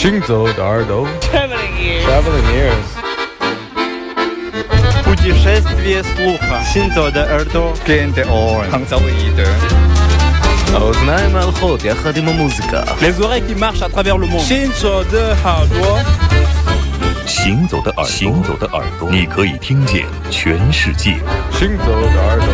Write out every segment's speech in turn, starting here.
行走的耳朵 Traveling ears. Traveling ears Путешествие слуха. Синзо де Эрдо. Кенте Орен. Хангзаоиде. האוזניים ההלכות יחד עם המוזיקה Les oreilles qui marchent à travers le monde. Shinzo de Hardwa. 行走的耳朵，行走的耳朵，你可以听见全世界。 行走的耳朵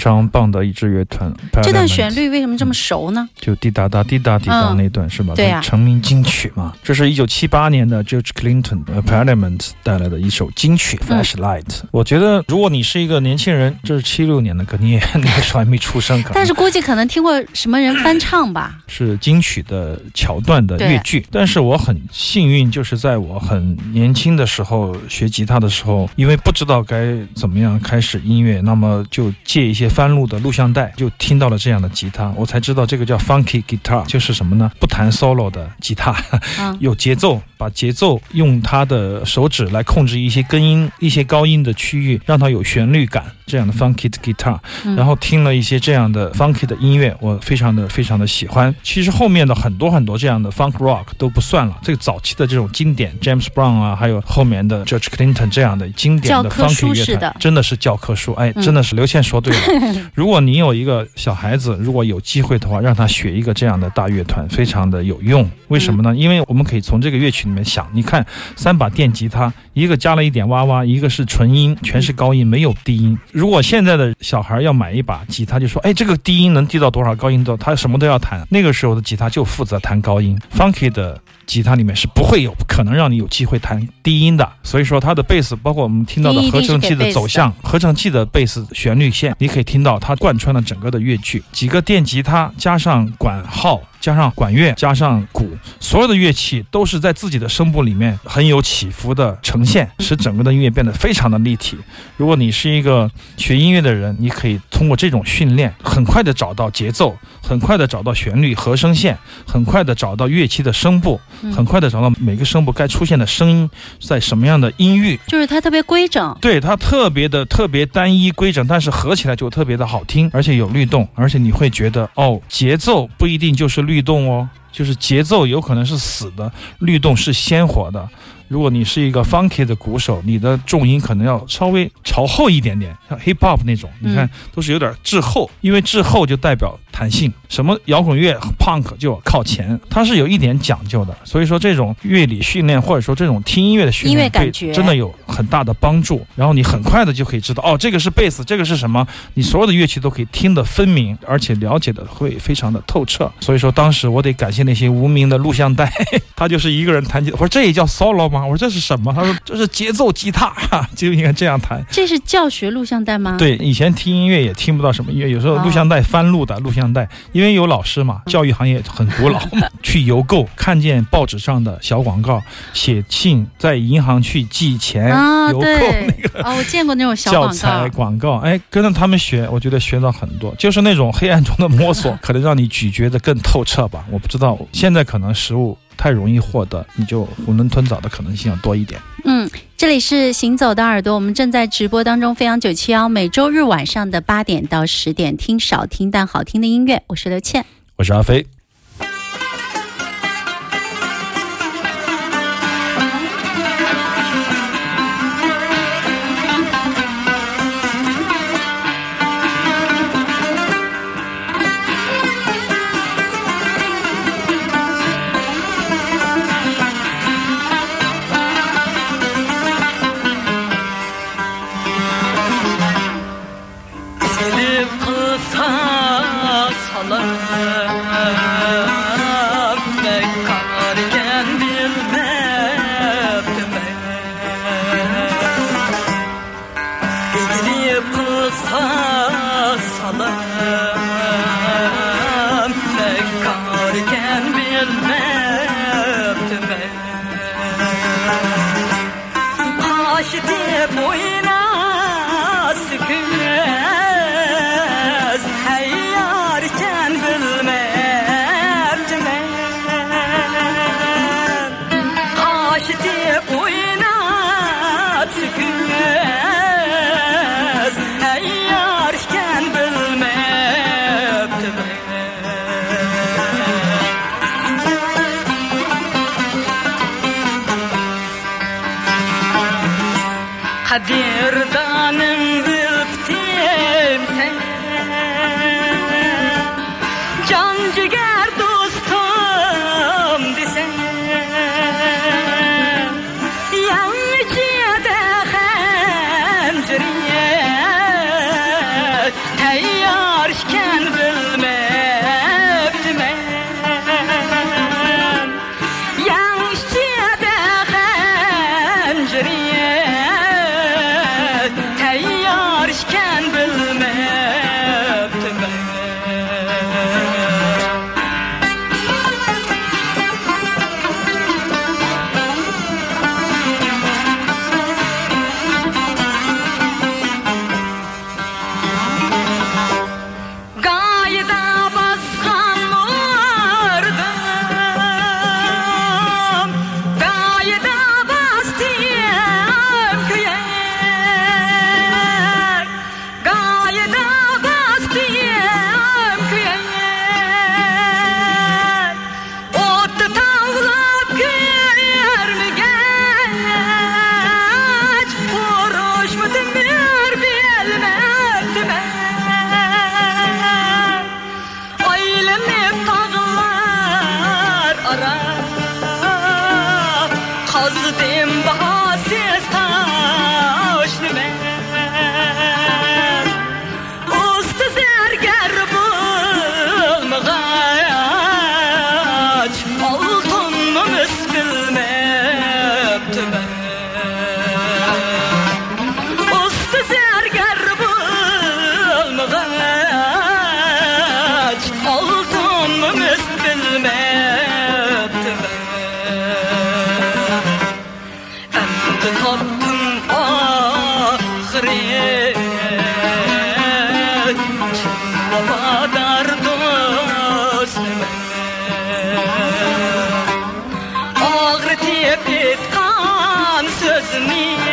常棒的一支乐团。这段旋律为什么这么熟呢？就滴答答滴答滴答嗯那段、是吧？对呀成名金曲嘛。这是一九七八年的 George Clinton 呃 Parliament 带来的一首金曲《嗯 Flashlight》。我觉得，如果你是一个年轻人，这是七六年的歌，你也 那个时候还没出生，但是估计可能听过什么人翻唱吧。是金曲的桥段的乐句。但是我很幸运，就是在我很年轻的时候学吉他的时候，因为不知道该怎么样开始音乐，那么就借一些翻录的录像带，就听到了这样的吉他，我才知道这个叫 funky guitar，就是什么呢？不弹 solo 的吉他，嗯，有节奏，把节奏用他的手指来控制一些根音、一些高音的区域，让它有旋律感。这样的 funky 的 guitar，、嗯然后听了一些这样的 funky 的音乐，我非常的非常的喜欢。其实后面的很多很多这样的 funk rock 都不算了，这个早期的这种经典 James Brown 啊，还有后面的 George Clinton 这样的经典的 funky 乐团，真的是教科书。哎，嗯真的是刘倩说对了。如果你有一个小孩子，如果有机会的话，让他学一个这样的大乐团，非常的有用。为什么呢？因为我们可以从这个乐曲里面想，你看三把电吉他，一个加了一点哇哇，一个是纯音，全是高音，没有低音。如果现在的小孩要买一把吉他，就说，哎，这个低音能低到多少，高音到，他什么都要弹。那个时候的吉他就负责弹高音，funky 的。吉他里面是不会有可能让你有机会弹低音的，所以说它的贝斯，包括我们听到的合成器的走向，合成器的贝斯旋律线，你可以听到它贯穿了整个的乐曲。几个电吉他加上管号，加上管乐，加上鼓，所有的乐器都是在自己的声部里面很有起伏的呈现，使整个的音乐变得非常的立体。如果你是一个学音乐的人，你可以通过这种训练，很快的找到节奏，很快的找到旋律、和声线，很快的找到乐器的声部，嗯很快的找到每个声部该出现的声音在什么样的音域。就是它特别规整。对它特别的特别单一规整，但是合起来就特别的好听，而且有律动，而且你会觉得哦，节奏不一定就是律动哦，就是节奏有可能是死的，律动是鲜活的。如果你是一个 funky 的鼓手，你的重音可能要稍微朝后一点点，像 hip hop 那种，你看都是有点滞后，因为滞后就代表弹性。什么摇滚乐 punk 就靠前，它是有一点讲究的。所以说这种乐理训练或者说这种听音乐的训音乐练，对真的有很大的帮助。然后你很快的就可以知道，哦，这个是贝斯，这个是什么，你所有的乐器都可以听得分明，而且了解的会非常的透彻。所以说当时我得感谢那些无名的录像带，他就是一个人弹吉他。我说这也叫 solo 吗？我说这是什么？他说这是节奏吉他，就应该这样弹。这是教学录像带吗？，对，以前听音乐也听不到什么音乐，有时候录像带翻录的录像带，因为有老师嘛，教育行业很古老嘛，去邮购看见报纸上的小广告，写信在银行去寄钱，啊，邮购对那个。哦，我见过那种小广教材。广告，哎，跟着他们学，我觉得学到很多，就是那种黑暗中的摸索，可能让你咀嚼的更透彻吧。我不知道，现在可能食物太容易获得，你就囫囵吞枣的可能性要多一点。嗯，这里是行走的耳朵，我们正在直播当中，飞扬九七幺，每周日晚上的八点到十点，听少听但好听的音乐，我是刘倩。我是阿飞。Ağrı tepit kan sözünü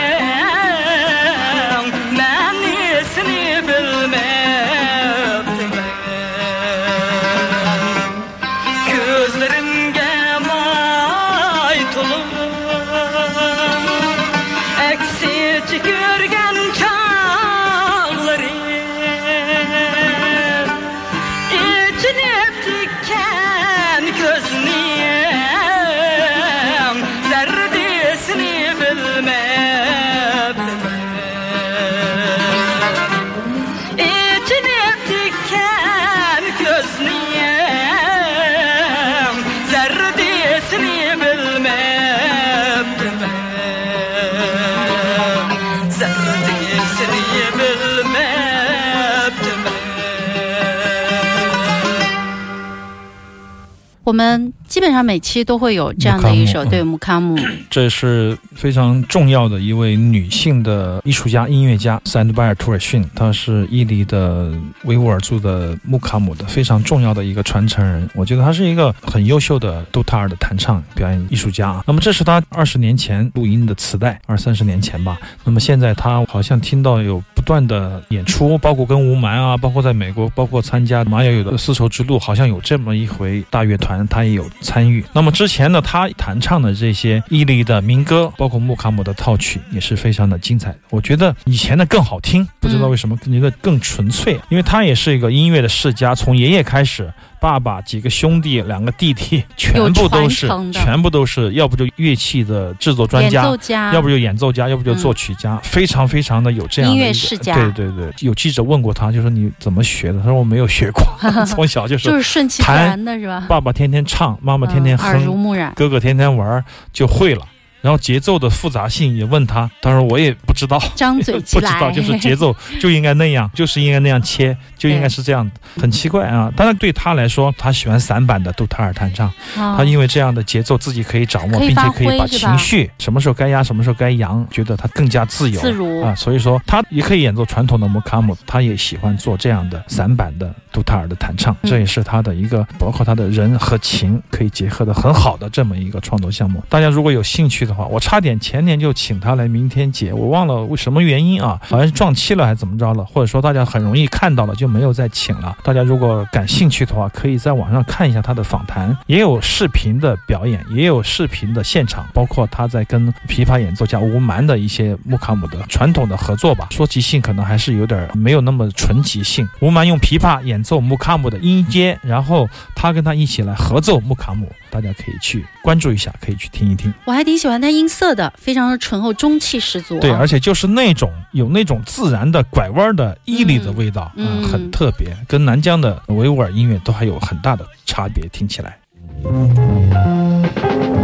我们基本上每期都会有这样的一首对木卡姆，这是非常重要的一位女性的艺术家、音乐家塞恩德拜尔·图尔逊，她是伊犁的维吾尔族的木卡姆的非常重要的一个传承人。我觉得她是一个很优秀的杜塔尔的弹唱表演艺术家啊。那么这是她二十年前录音的磁带，二三十年前吧。那么现在她好像听到有不断的演出，包括跟吴蛮啊，包括在美国，包括参加马友友的丝绸之路，好像有这么一回大乐团，她也有参与。那么之前呢，他弹唱的这些伊犁的民歌，包括穆卡姆的套曲，也是非常的精彩。我觉得以前的更好听，不知道为什么，觉得更纯粹，因为他也是一个音乐的世家，从爷爷开始。爸爸几个兄弟，两个弟弟，全部都是全部都是，要不就乐器的制作专演家，奏家，要不就演奏家，要不就作曲家，非常非常的有这样的音乐世家对对对，有记者问过他，就说你怎么学的？他说我没有学过，从小就是就是顺其自弹然的是吧？爸爸天天唱，妈妈天天嗯耳濡哼，目染。哥哥天天玩，就会了。然后节奏的复杂性也问他，他说我也不知道，张嘴，不知道，就是节奏 就应该那样，就是应该那样切，就应该是这样，很奇怪啊。当然对他来说，他喜欢散板的杜塔尔弹唱，啊他因为这样的节奏自己可以掌握，并且可以把情绪什么时候该压，什么时候该扬，觉得他更加自由自如啊。所以说他也可以演奏传统的摩卡姆，他也喜欢做这样的散板的杜塔尔的弹唱，嗯这也是他的一个包括他的人和琴可以结合的很好的这么一个创作项目。大家如果有兴趣的话，我差点前年就请他来明天节，我忘了为什么原因啊，好像是撞期了还是怎么着了，或者说大家很容易看到了就没有再请了。大家如果感兴趣的话，可以在网上看一下他的访谈，也有视频的表演，也有视频的现场，包括他在跟琵琶演奏家吴蛮的一些穆卡姆的传统的合作吧。说即兴可能还是有点没有那么纯即兴。吴蛮用琵琶演奏穆卡姆的音阶，然后他跟他一起来合奏穆卡姆，大家可以去关注一下，可以去听一听。我还挺喜欢他音色的，非常的醇厚，中气十足啊。对，而且就是那种有那种自然的拐弯的毅力的味道，嗯嗯很特别，跟南疆的维吾尔音乐都还有很大的差别，听起来。这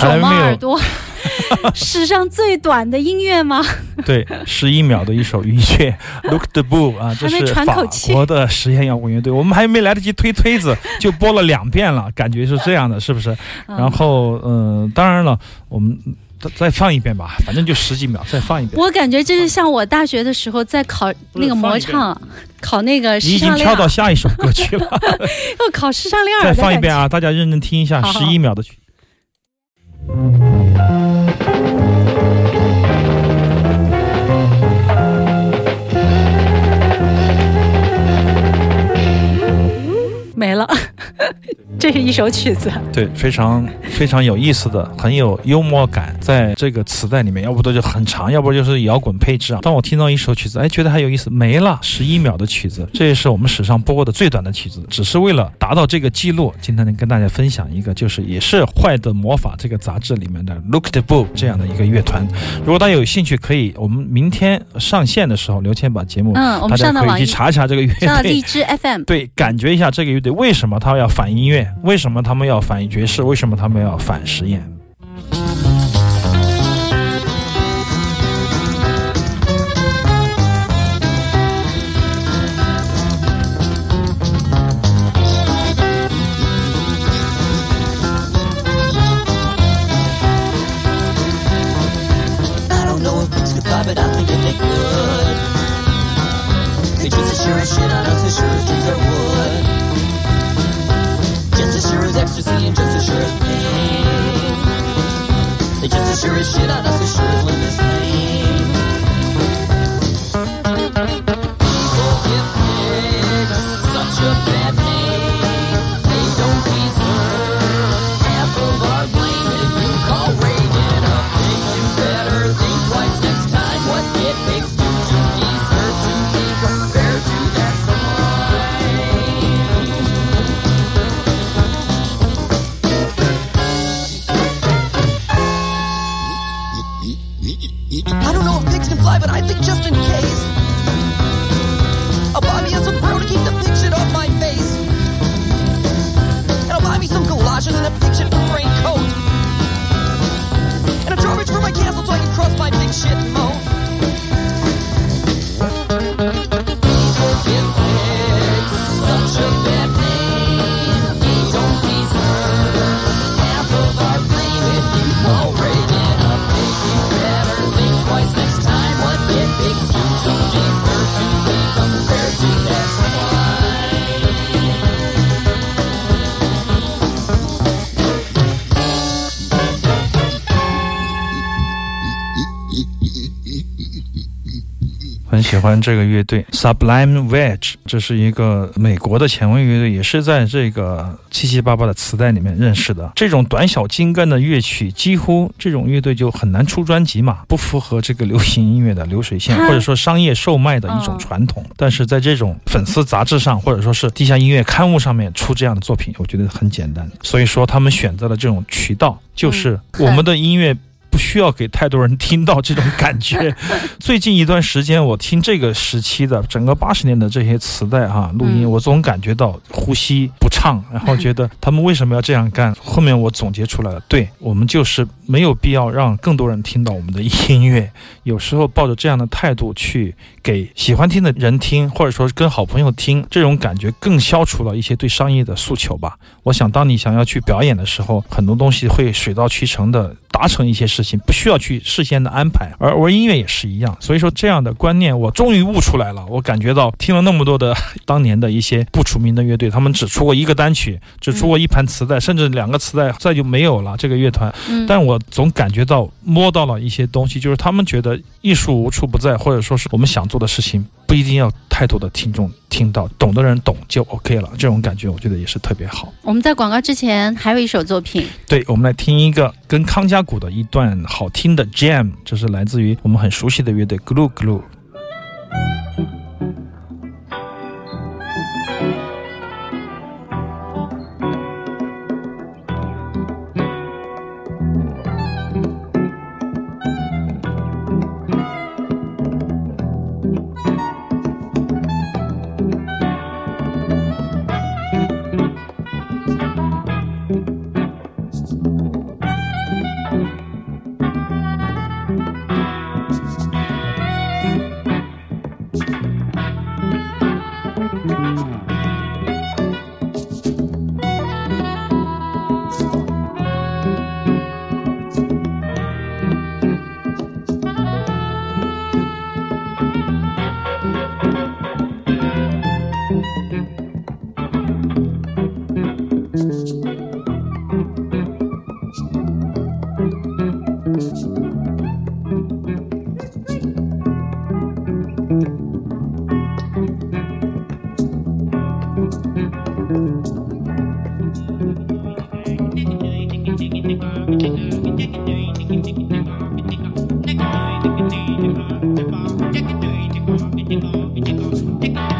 首还没有猫耳朵 史上最短的音乐吗？对，十一秒的一首音乐，Look the Boo 啊，这还没是法喘口气国的实验摇滚乐队，我们还没来得及推推子，就播了两遍了，感觉是这样的，是不是？嗯然后，嗯、当然了，我们再再放一遍吧，反正就十几秒，再放一遍。我感觉这是像我大学的时候在考那个模唱，考那个你已经跳到下一首歌曲了，要考视唱练耳再。放一遍啊！大家认真听一下，十一秒的曲。没了。这是一首曲子。对，非常非常有意思的，很有幽默感，在这个磁带里面，要不都就很长，要不就是摇滚配置啊。当我听到一首曲子，哎，觉得还有意思，没了十一秒的曲子，这也是我们史上播过的最短的曲子，只是为了达到这个记录。今天能，跟大家分享一个，就是也是《坏的魔法》这个杂志里面的 Look the Boo 这样的一个乐团。如果大家有兴趣，可以我们明天上线的时候，刘谦把节目，嗯我们大家可以上到网易去查一查这个乐队上了荔。枝 FM，对，感觉一下这个乐队为什么他要反音乐，为什么他们要反爵士，为什么他们要反实验。I don't know if pigs could fly, but I think that they could. They just as sure as shit on us, as sure as trees are sure as shit on us, as sure as galoshes and a pig shit raincoat. And a drawbridge for my castle so I can cross my big shit moat. 欢这个乐队 Sublime Wedge，这是一个美国的前卫乐队，也是在这个七七八八的磁带里面认识的。这种短小精干的乐曲，几乎这种乐队就很难出专辑嘛，不符合这个流行音乐的流水线，或者说商业售卖的一种传统。但是在这种粉丝杂志上，或者说是地下音乐刊物上面出这样的作品，我觉得很简单。所以说他们选择了这种渠道，就是嗯我们的音乐。不需要给太多人听到这种感觉。最近一段时间，我听这个时期的整个八十年的这些磁带哈录音，嗯我总感觉到呼吸不畅，然后觉得他们为什么要这样干？后面我总结出来了，对我们就是没有必要让更多人听到我们的音乐。有时候抱着这样的态度去给喜欢听的人听，或者说跟好朋友听，这种感觉更消除了一些对商业的诉求吧。我想，当你想要去表演的时候，很多东西会水到渠成的达成一些事情，不需要去事先的安排。而玩音乐也是一样，所以说这样的观念我终于悟出来了。我感觉到听了那么多的当年的一些不出名的乐队，他们只出过一个单曲，只出过一盘磁带，甚至两个磁带，再就没有了这个乐团。嗯，但我总感觉到摸到了一些东西，就是他们觉得艺术无处不在，或者说是我们想做的事情不一定要太多的听众听到，懂的人懂就 OK 了。这种感觉我觉得也是特别好。我们在广告之前还有一首作品，对，我们来听一个跟康佳谷的一段好听的 Jam，这是来自于我们很熟悉的乐队 Glue Glue。It goes.